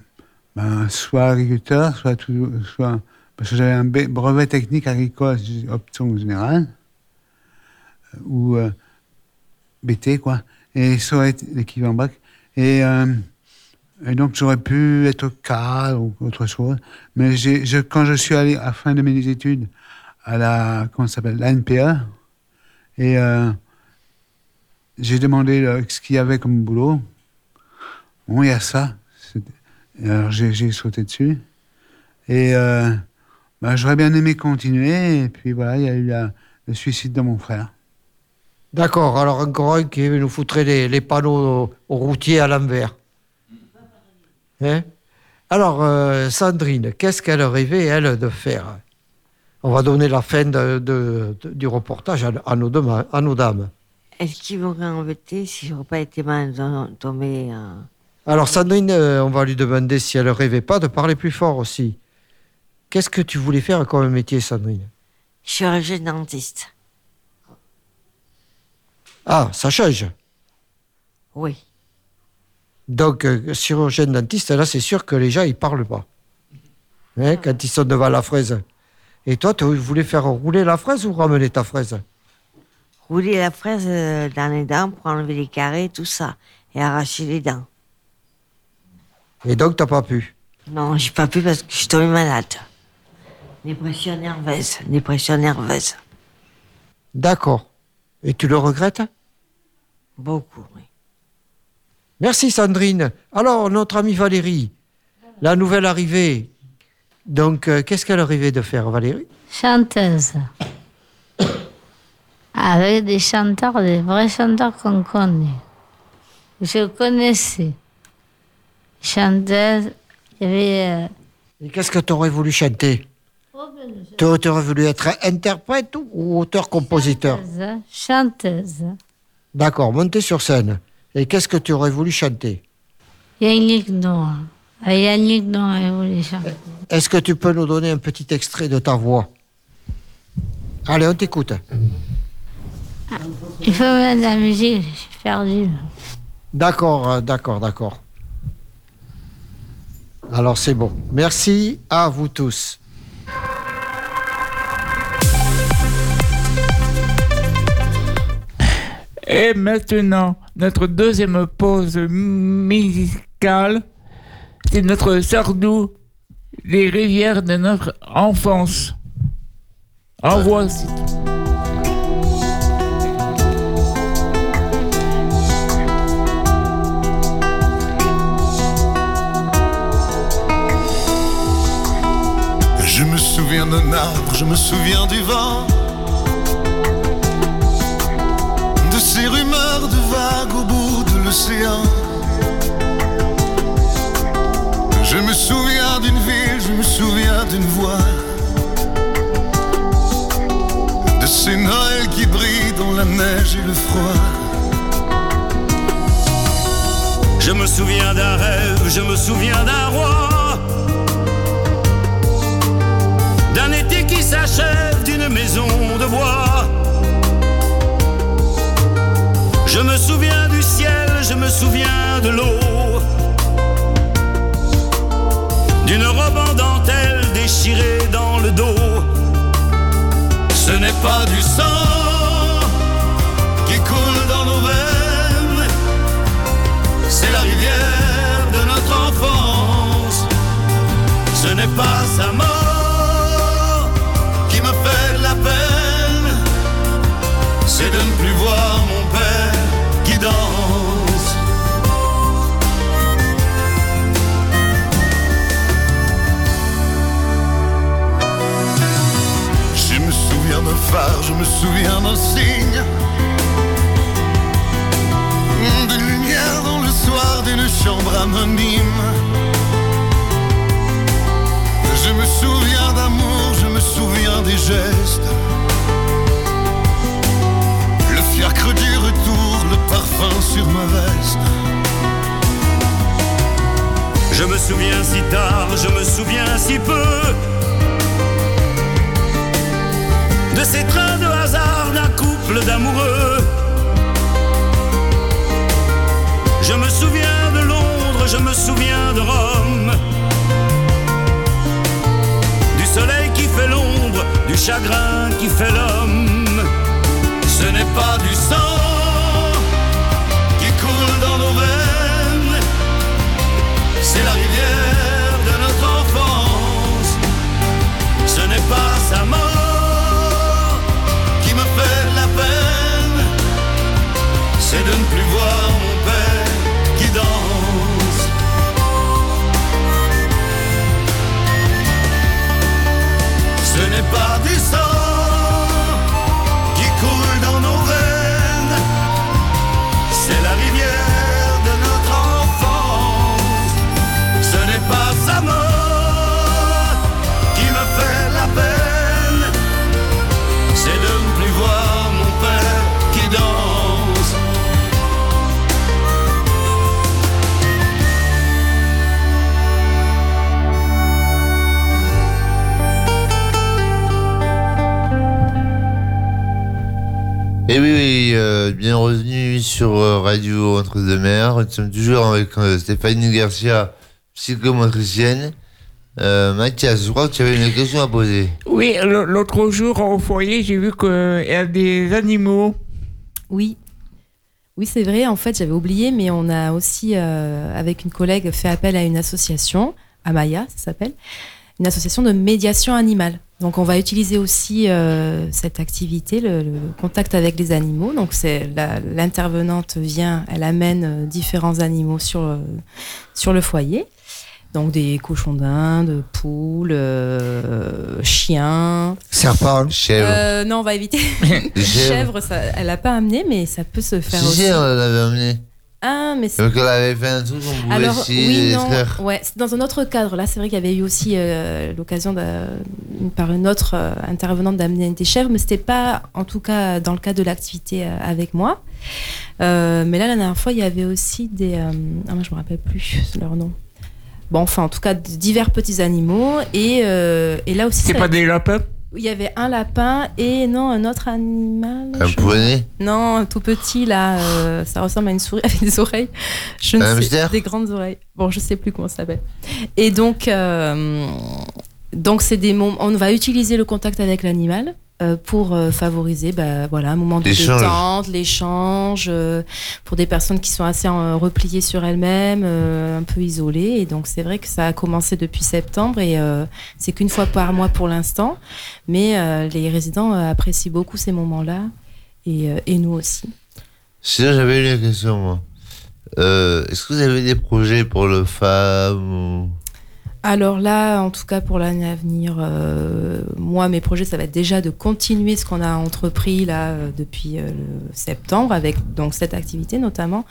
ben, soit agriculteur, soit, tout- soit parce que j'avais un brevet technique agricole, option générale, euh, ou euh, BT, quoi, et ça aurait été l'équivalent bac. Et, euh, et donc, j'aurais pu être cadre ou autre chose. Mais quand je suis allé à la fin de mes études à la, comment ça s'appelle, l'ANPE, et euh, j'ai demandé ce qu'il y avait comme boulot. Bon, il y a ça. Alors j'ai sauté dessus. Et bah, j'aurais bien aimé continuer. Et puis voilà, il y a eu la- le suicide de mon frère. D'accord, alors encore un qui nous foutrait les, les panneaux aux routiers à l'envers. Hein? Alors, euh, Sandrine, qu'est-ce qu'elle rêvait, elle, de faire? On va donner la fin de- de- de- du reportage à, à nos dema- à nos dames. Est-ce qu'il m'aurait embêté si j'aurais pas été mal tombée euh, Alors, Sandrine, euh, on va lui demander si elle rêvait pas de parler plus fort aussi. Qu'est-ce que tu voulais faire comme métier, Sandrine? Chirurgien dentiste Ah, ça change. Oui. Donc, euh, chirurgien dentiste, là, c'est sûr que les gens, ils parlent pas. Hein, quand ils sont devant la fraise. Et toi, tu voulais faire rouler la fraise ou ramener ta fraise? Rouler la fraise euh, dans les dents pour enlever les carrés, tout ça, et arracher les dents. Et donc, t'as pas pu? Non, j'ai pas pu parce que je suis tombée malade. Dépression nerveuse, dépression nerveuse. D'accord. Et tu le regrettes? Beaucoup, oui. Merci, Sandrine. Alors, notre amie Valérie, la nouvelle arrivée. Donc, euh, qu'est-ce qu'elle rêvait de faire, Valérie? Chanteuse. Avec des chanteurs, des vrais chanteurs qu'on connaît. Je connaissais. Chanteuse, il y avait. euh, Et qu'est-ce que tu aurais voulu chanter? Tu aurais voulu être interprète ou auteur-compositeur chanteuse, chanteuse. D'accord, monter sur scène. Et qu'est-ce que tu aurais voulu chanter? Yannick Noah. Ah, Yannick Noah, il voulait chanter. Est-ce que tu peux nous donner un petit extrait de ta voix? Allez, on t'écoute. Il faut mettre de la musique, je suis perdu. D'accord, euh, d'accord, d'accord. Alors c'est bon. Merci à vous tous. Et maintenant, notre deuxième pause musicale, c'est notre sardou, les rivières de notre enfance. En voici. Je me souviens d'un arbre, je me souviens du vent, de vagues au bout de l'océan. Je me souviens d'une ville, je me souviens d'une voix, de ces Noëls qui brillent dans la neige et le froid. Je me souviens d'un rêve, je me souviens d'un roi. D'un été qui s'achève, d'une maison de bois. Je me souviens du ciel, je me souviens de l'eau. D'une robe en dentelle déchirée dans le dos. Ce n'est pas du sang qui coule dans nos veines. C'est la rivière de notre enfance. Ce n'est pas sa mort qui me fait la peine. C'est de je me souviens d'un signe. D'une lumière dans le soir d'une chambre anonyme. Je me souviens d'amour, je me souviens des gestes. Le fiacre du retour, le parfum sur ma veste. Je me souviens si tard, je me souviens si peu de ces trains de hasard d'un couple d'amoureux. Je me souviens de Londres, je me souviens de Rome, du soleil qui fait l'ombre, du chagrin qui fait l'homme. Ce n'est pas du sang qui coule dans nos veines, c'est la rivière de notre enfance. Ce n'est pas sa mort Et oui, oui, euh, bien revenu sur euh, Radio Entre-deux-Mers. Nous sommes toujours avec euh, Stéphanie Garcia, psychomotricienne. Euh, Mathias, je crois que tu avais une question à poser. Oui, l'autre jour au foyer, j'ai vu qu'il y a des animaux. Oui. Oui, c'est vrai. En fait, j'avais oublié, mais on a aussi, euh, avec une collègue, fait appel à une association, Amaya, ça s'appelle, une association de médiation animale. Donc, on va utiliser aussi euh, cette activité, le, le contact avec les animaux. Donc, c'est l'intervenante vient, elle amène euh, différents animaux sur, euh, sur le foyer. Donc, des cochons d'Inde, poules, euh, chiens. Serpent. Chèvre. Euh, non, on va éviter. <laughs> <laughs> Chèvres. Chèvre, ça, elle a pas amené, mais ça peut se faire Si, aussi. si, on l'avait emmené. Ah, mais c'est. Donc elle avait fait un truc, on pouvait Alors, oui, non, ouais, c'est dans un autre cadre. Là, c'est vrai qu'il y avait eu aussi euh, l'occasion par une autre euh, intervenante d'amener des chèvres, mais c'était pas, en tout cas, dans le cadre de l'activité euh, avec moi. Euh, mais là, la dernière fois, il y avait aussi des. euh, ah, moi, je me rappelle plus leur nom. Bon, enfin, en tout cas, divers petits animaux. Et, euh, et là aussi. C'est pas des lapins? Il y avait un lapin et non, un autre animal. Un poney Non, un tout petit là, euh, ça ressemble à une souris <laughs> avec des oreilles. Je ne Un sais, hamster des grandes oreilles. Bon, je sais plus comment ça s'appelle. Et donc, euh, donc c'est des moments. On va utiliser le contact avec l'animal. Euh, pour euh, favoriser bah, voilà, un moment de détente, l'échange, euh, pour des personnes qui sont assez repliées sur elles-mêmes, un peu isolées. Et donc c'est vrai que ça a commencé depuis septembre et c'est qu'une fois par mois pour l'instant. Mais les résidents apprécient beaucoup ces moments-là et, et nous aussi. Sinon, j'avais une question, moi. Euh, Est-ce que vous avez des projets pour le FAM. Alors là, en tout cas pour l'année à venir, euh, moi mes projets ça va être déjà de continuer ce qu'on a entrepris là euh, depuis euh, le septembre avec donc cette activité notamment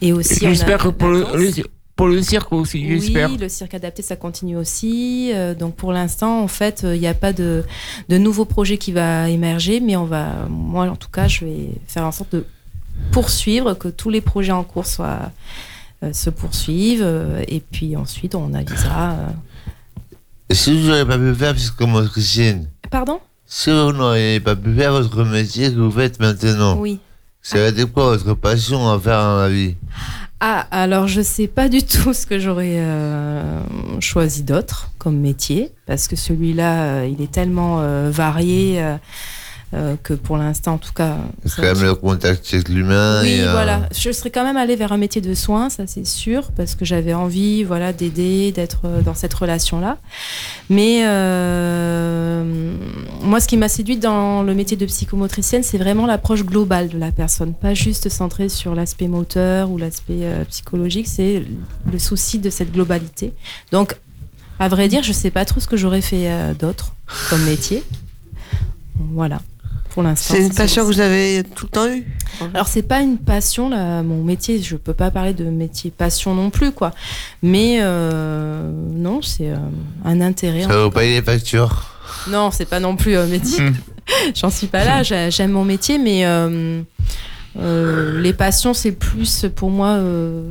et aussi J'espère que pour le, danse. le- pour le cirque aussi, j'espère. Oui, le cirque adapté, ça continue aussi. Euh, donc pour l'instant, en fait, il n'y a pas de, de nouveau projet qui va émerger, mais on va, moi en tout cas, je vais faire en sorte de poursuivre, que tous les projets en cours soient, se poursuivent, euh, et puis ensuite on avisera. euh. Que vous n'auriez pas pu faire psychomotricienne Pardon? Si vous n'auriez pas pu faire votre métier que vous faites maintenant, Oui. ça va être quoi votre passion à faire dans la vie? Ah, alors je sais pas du tout ce que j'aurais euh, choisi d'autre comme métier, parce que celui-là, euh, il est tellement euh, varié euh, euh, que pour l'instant, en tout cas. C'est quand même le contact avec l'humain. Oui, et, euh, voilà. Je serais quand même allée vers un métier de soins, ça c'est sûr, parce que j'avais envie, voilà, d'aider, d'être euh, dans cette relation-là. Mais euh, moi, ce qui m'a séduite dans le métier de psychomotricienne, c'est vraiment l'approche globale de la personne, pas juste centrée sur l'aspect moteur ou l'aspect psychologique. C'est le souci de cette globalité. Donc, à vrai dire, je sais pas trop ce que j'aurais fait d'autre comme métier. Voilà. Pour l'instant. C'est une passion que vous avez tout le temps eue alors c'est pas une passion là, mon métier, je peux pas parler de métier passion non plus quoi. Mais euh, non, c'est euh, un intérêt. Ça va vous payer les factures. Non, c'est pas non plus un métier. <laughs> J'en suis pas là. J'ai- J'aime mon métier, mais euh, euh, les passions c'est plus pour moi euh,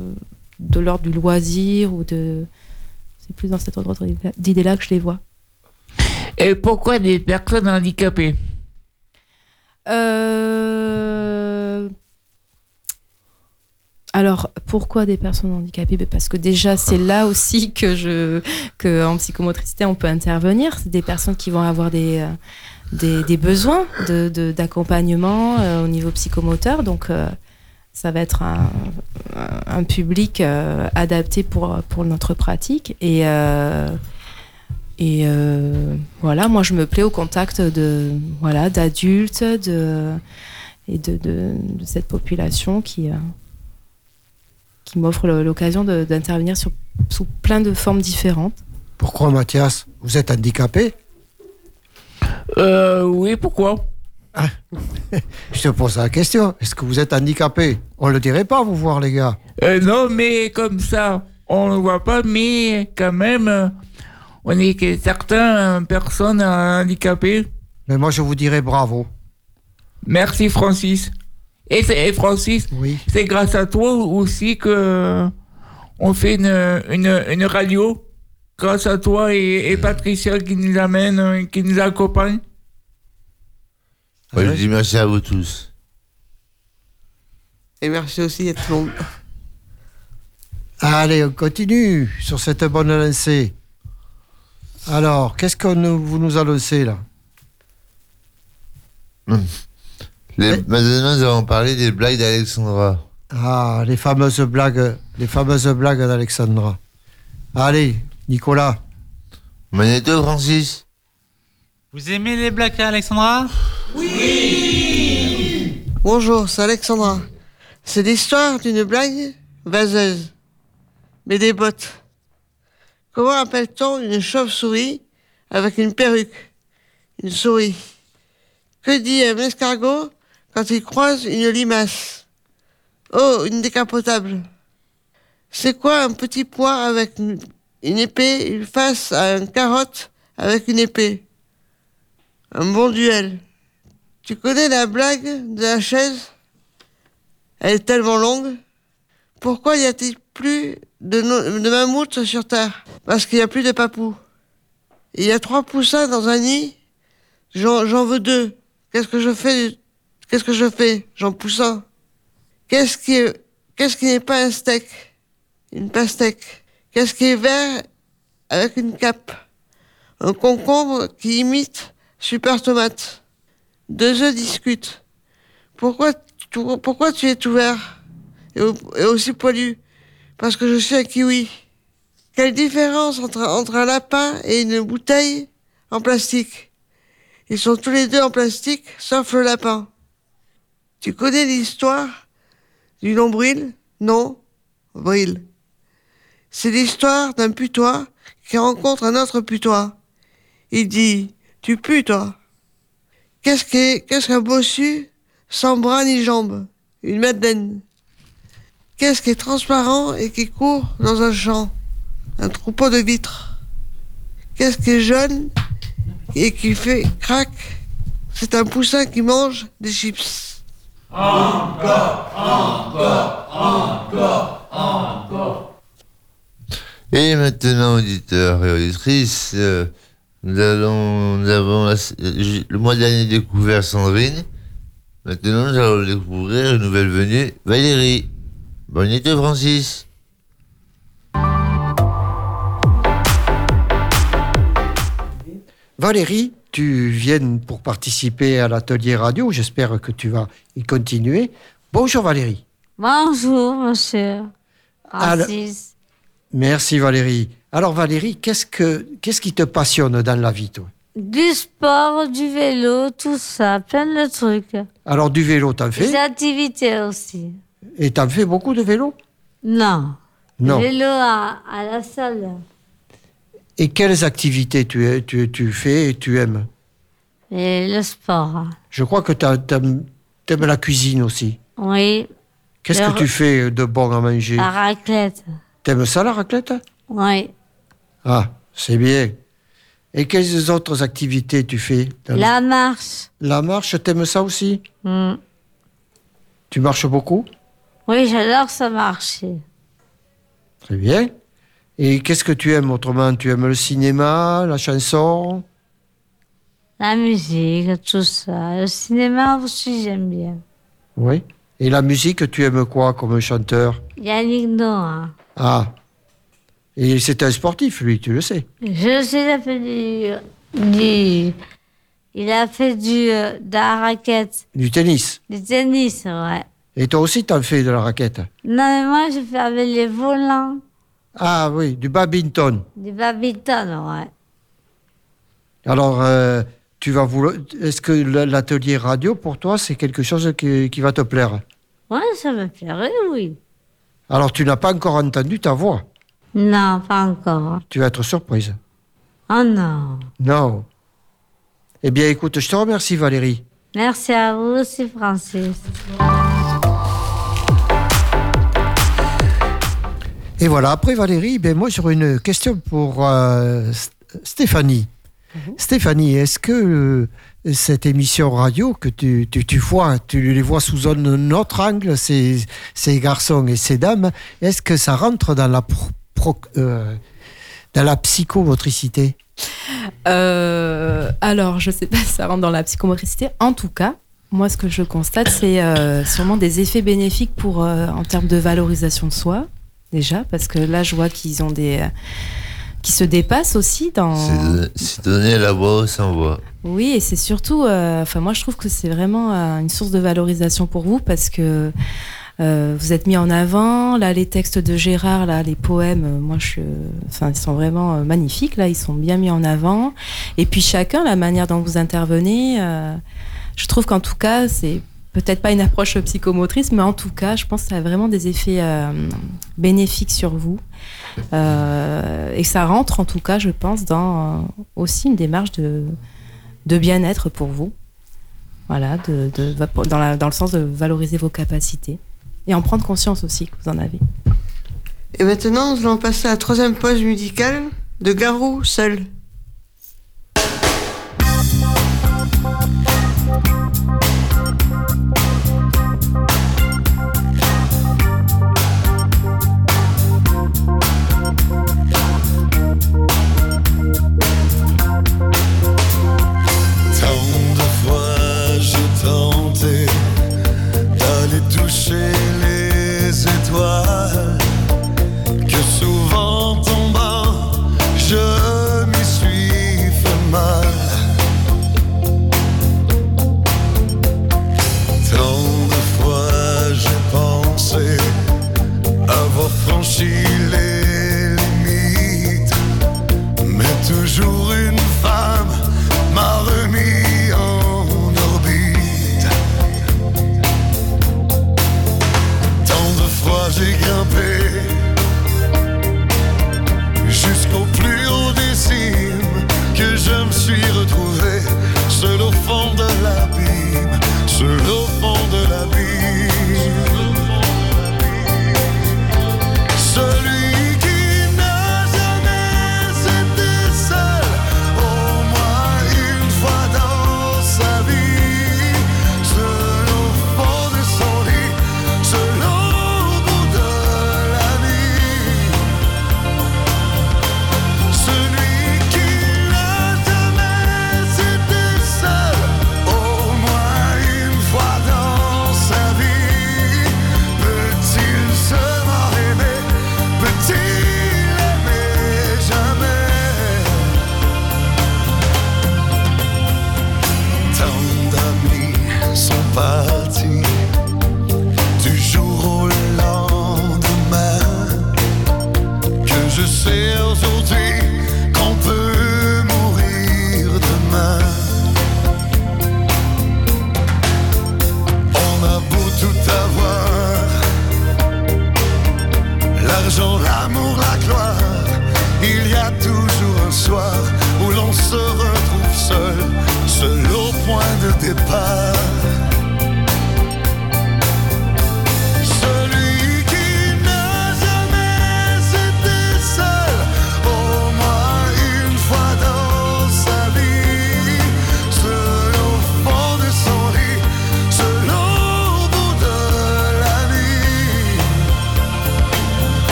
de l'ordre du loisir ou de. C'est plus dans cet ordre d'idée-là que je les vois. Et pourquoi des personnes handicapées? Euh, Alors, pourquoi des personnes handicapées? Ben, Parce que déjà, c'est là aussi que je, que en psychomotricité, on peut intervenir. C'est des personnes qui vont avoir des, euh, besoins d'accompagnement euh, au niveau psychomoteur. Donc, ça va être un, public adapté pour, pour notre pratique. Et, et euh, voilà, moi, je me plais au contact de, voilà, d'adultes de, et de, de, de cette population qui, euh, qui m'offre le- l'occasion d'intervenir sur, sous plein de formes différentes. Pourquoi, Mathias Vous êtes handicapé? Euh, oui, pourquoi? <laughs> Je te pose la question. Est-ce que vous êtes handicapé? On le dirait pas, vous voir, les gars. Euh, non, mais comme ça, on ne voit pas, mais quand même, on est que certaines personnes handicapées. Mais moi, je vous dirais bravo. Merci, Francis. Et, Francis, c'est grâce à toi aussi que on fait une, une, une radio. Grâce à toi et, et Patricia qui nous amène, qui nous accompagne. Moi, je dis merci à vous tous. Et merci aussi à tout le monde. Allez, on continue sur cette bonne lancée. Alors, qu'est-ce que nous- vous nous annoncez là? <laughs> Les, maintenant, nous allons parler des blagues d'Alexandra. Ah, les fameuses blagues, les fameuses blagues d'Alexandra. Allez, Nicolas. Magneto, Francis. Vous aimez les blagues à Alexandra Bonjour, c'est Alexandra. C'est l'histoire d'une blague vaseuse, mais des bottes. Comment appelle-t-on une chauve-souris avec une perruque? Une souris. Que dit un escargot quand il croise une limace? Oh, une décapotable. C'est quoi un petit pois avec une, une épée face à une carotte avec une épée? Un bon duel. Tu connais la blague de la chaise? Elle est tellement longue. Pourquoi y a-t-il plus de, no- de sur Terre Parce qu'il n'y a plus de papous. Il y a trois poussins dans un nid. J'en veux deux. Qu'est-ce que je fais Qu'est-ce que je fais? J'en pousse un. Qu'est-ce qui n'est pas un steak? Une pastèque. Qu'est-ce qui est vert avec une cape? Un concombre qui imite Super Tomate. Deux œufs discutent. Pourquoi, tu- pourquoi tu es tout vert et, et aussi poilu? Parce que je suis un kiwi. Quelle différence entre, entre un lapin et une bouteille en plastique? Ils sont tous les deux en plastique, sauf le lapin. Tu connais l'histoire du nombril? Non Bril. C'est l'histoire d'un putois qui rencontre un autre putois. Il dit Tu pues, toi Qu'est-ce qu'est- qu'est-ce qu'un bossu sans bras ni jambes? Une madeleine. Qu'est-ce qui est transparent et qui court dans un champ? Un troupeau de vitres. Qu'est-ce qui est jaune et qui fait crac? C'est un poussin qui mange des chips. Encore, encore, encore, encore. Et maintenant, auditeurs et auditrices, euh, nous, allons, nous avons le mois dernier découvert Sandrine. Maintenant, nous allons découvrir une nouvelle venue, Valérie. Bonne été, Francis. Valérie, tu viens pour participer à l'atelier radio. J'espère que tu vas y continuer. Bonjour Valérie. Bonjour, monsieur. Alors- Francis. Merci Valérie. Alors Valérie, qu'est-ce que qu'est-ce qui te passionne dans la vie, toi? Du sport, du vélo, tout ça, plein de trucs. Alors du vélo, t'en Des fais activités aussi. Et t'en fais beaucoup de vélo? Non. Non. Vélo à, à la salle. Et quelles activités tu, tu, tu fais et tu aimes? Et le sport. Je crois que tu aimes la cuisine aussi. Oui. Qu'est-ce que tu fais de bon à manger? La raclette. T'aimes ça la raclette? Oui. Ah, c'est bien. Et quelles autres activités tu fais La marche. La marche, t'aimes ça aussi? Hmm. Tu marches beaucoup? Oui, j'adore ça marcher. Très bien. Et qu'est-ce que tu aimes autrement? Tu aimes le cinéma, la chanson? La musique, tout ça. Le cinéma aussi, j'aime bien. Oui. Et la musique, tu aimes quoi comme chanteur? Yannick Noah. Ah. Et c'est un sportif, lui, tu le sais. Je sais, il a fait du. du il a fait du, euh, de la raquette. Du tennis. Du tennis, ouais. Et toi aussi, t'en fais de la raquette Non, mais moi, je fais avec les volants. Ah oui, du badminton. Du badminton, ouais. Alors, euh, tu vas vouloir... Est-ce que l'atelier radio, pour toi, c'est quelque chose qui, qui va te plaire Ouais, ça me plairait, oui. Alors, tu n'as pas encore entendu ta voix. Non, pas encore. Tu vas être surprise. Oh non. Non. Eh bien, écoute, je te remercie, Valérie. Merci à vous aussi, Francis. Et voilà, après Valérie, ben moi j'aurais une question pour euh, Stéphanie. Stéphanie, est-ce que euh, cette émission radio que tu, tu, tu vois, tu les vois sous un autre angle, ces, ces garçons et ces dames, est-ce que ça rentre dans la, pro- pro- euh, dans la psychomotricité? Alors, je sais pas si ça rentre dans la psychomotricité. En tout cas, Moi, ce que je constate, c'est sûrement des effets bénéfiques pour, en termes de valorisation de soi, déjà, parce que là, je vois qu'ils ont des. euh, qui se dépassent aussi dans. C'est don- C'est donner la voix sans voix. Oui, et c'est surtout, euh, enfin moi je trouve que c'est vraiment euh, une source de valorisation pour vous parce que euh, vous êtes mis en avant. Là, les textes de Gérard, là, les poèmes, euh, moi je, enfin ils sont vraiment magnifiques. Là, ils sont bien mis en avant. Et puis chacun, la manière dont vous intervenez, je trouve qu'en tout cas c'est peut-être pas une approche psychomotrice, mais en tout cas, je pense que ça a vraiment des effets euh, bénéfiques sur vous. Euh, et ça rentre en tout cas, je pense, dans euh, aussi une démarche de, de bien-être pour vous. Voilà, de, dans, dans le sens de valoriser vos capacités et en prendre conscience aussi que vous en avez. Et maintenant, nous allons passer à la troisième pause musicale de Garou seul.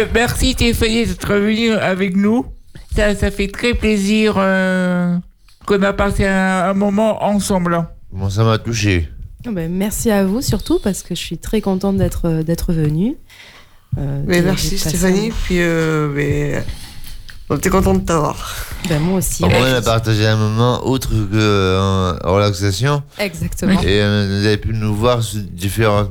Mais Merci Stéphanie d'être venue avec nous. Ça, ça fait très plaisir euh, qu'on a passé un, un moment ensemble. Bon, ça m'a touché. Ah ben, merci à vous surtout parce que je suis très contente d'être euh, d'être venue. Euh, merci Stéphanie, puis euh, mais, on était content de t'avoir. Ben, moi aussi. On a partagé un moment autre que euh, en relaxation. Exactement. Et euh, vous avez pu nous voir sous différentes,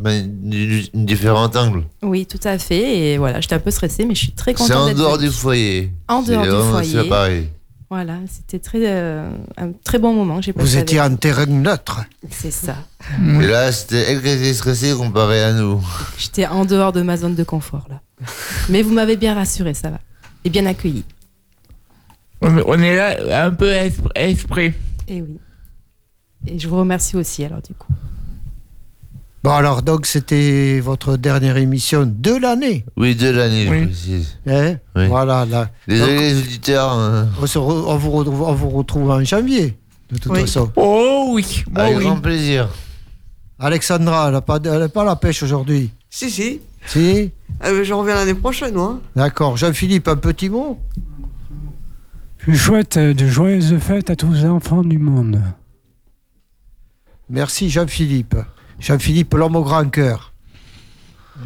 différents angles. Oui, tout à fait. Et voilà, j'étais un peu stressée, mais je suis très contente C'est en dehors du foyer. En dehors du foyer. C'est pareil. Voilà, c'était très euh, un très bon moment j'ai passé. Vous étiez avec en terrain neutre. C'est ça. Et là, c'était elle qui était stressée comparé à nous. J'étais en dehors de ma zone de confort là. Mais vous m'avez bien rassuré, ça va. Et bien accueilli. On, est là un peu esp- esprit. Et oui. Et je vous remercie aussi alors du coup. Bon, alors, donc, c'était votre dernière émission de l'année. Oui, de l'année, je précise. Hein Oui. Voilà. Là. Désolé Donc, les auditeurs. hein. on, se re- on vous retrouve, on vous retrouve en janvier, de toute Oui. façon. Oh oui, oh Avec oui. grand plaisir. Alexandra, elle n'a pas, elle a pas la pêche aujourd'hui. Si, si. Si je reviens l'année prochaine, moi. D'accord. Jean-Philippe, un petit mot? Je souhaite de joyeuses fêtes à tous les enfants du monde. Merci, Jean-Philippe. Jean-Philippe, l'homme au grand cœur.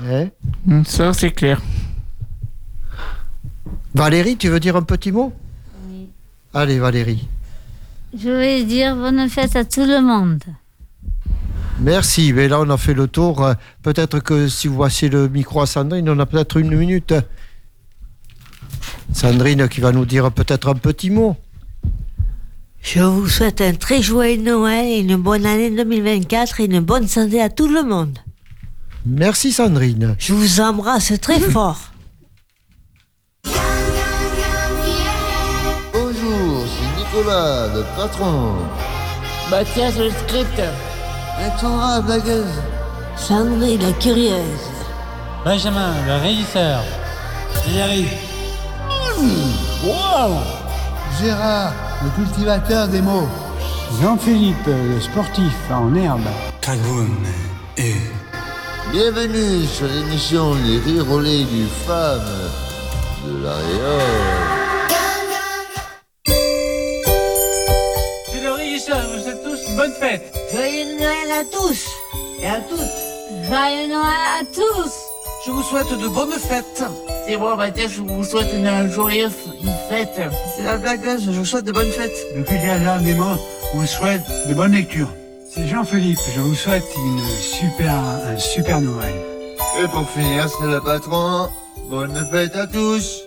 Hein Mm, Ça, c'est clair. Valérie, tu veux dire un petit mot? Oui. Allez, Valérie. Je vais dire bonne fête à tout le monde. Merci. Mais là, on a fait le tour. Euh, Peut-être que si vous passez le micro à Sandrine, on a peut-être une minute. Sandrine qui va nous dire peut-être un petit mot. Je vous souhaite un très joyeux Noël et une bonne année 2024 et une bonne santé à tout le monde. Merci, Sandrine. Je vous embrasse très <laughs> fort. Bonjour, c'est Nicolas, le patron. Mathias, le script. Alexandra, la blagueuse. Sandrine la curieuse. Benjamin, le régisseur. Thierry. Wow Gérard, le cultivateur des mots. Jean-Philippe, le sportif en herbe. Kagoun et Bienvenue sur l'émission Les lait du Femme de la Réole. C'est le régisseur, vous souhaite tous bonne fête. Joyeux Noël à tous et à toutes. Joyeux Noël à tous Je vous souhaite de bonnes fêtes. C'est moi, Mathias, je vous souhaite une joyeuse fête. C'est la blagueuse, je vous souhaite de bonnes fêtes. Le cultivateur des mots vous souhaite de bonnes lectures. C'est Jean-Philippe, je vous souhaite une super, un super Noël. Et pour finir, c'est le patron. Bonne fête à tous.